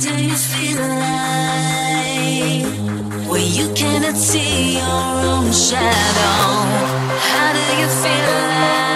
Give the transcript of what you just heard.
Do you feel like when you cannot see your own shadow? How do you feel like?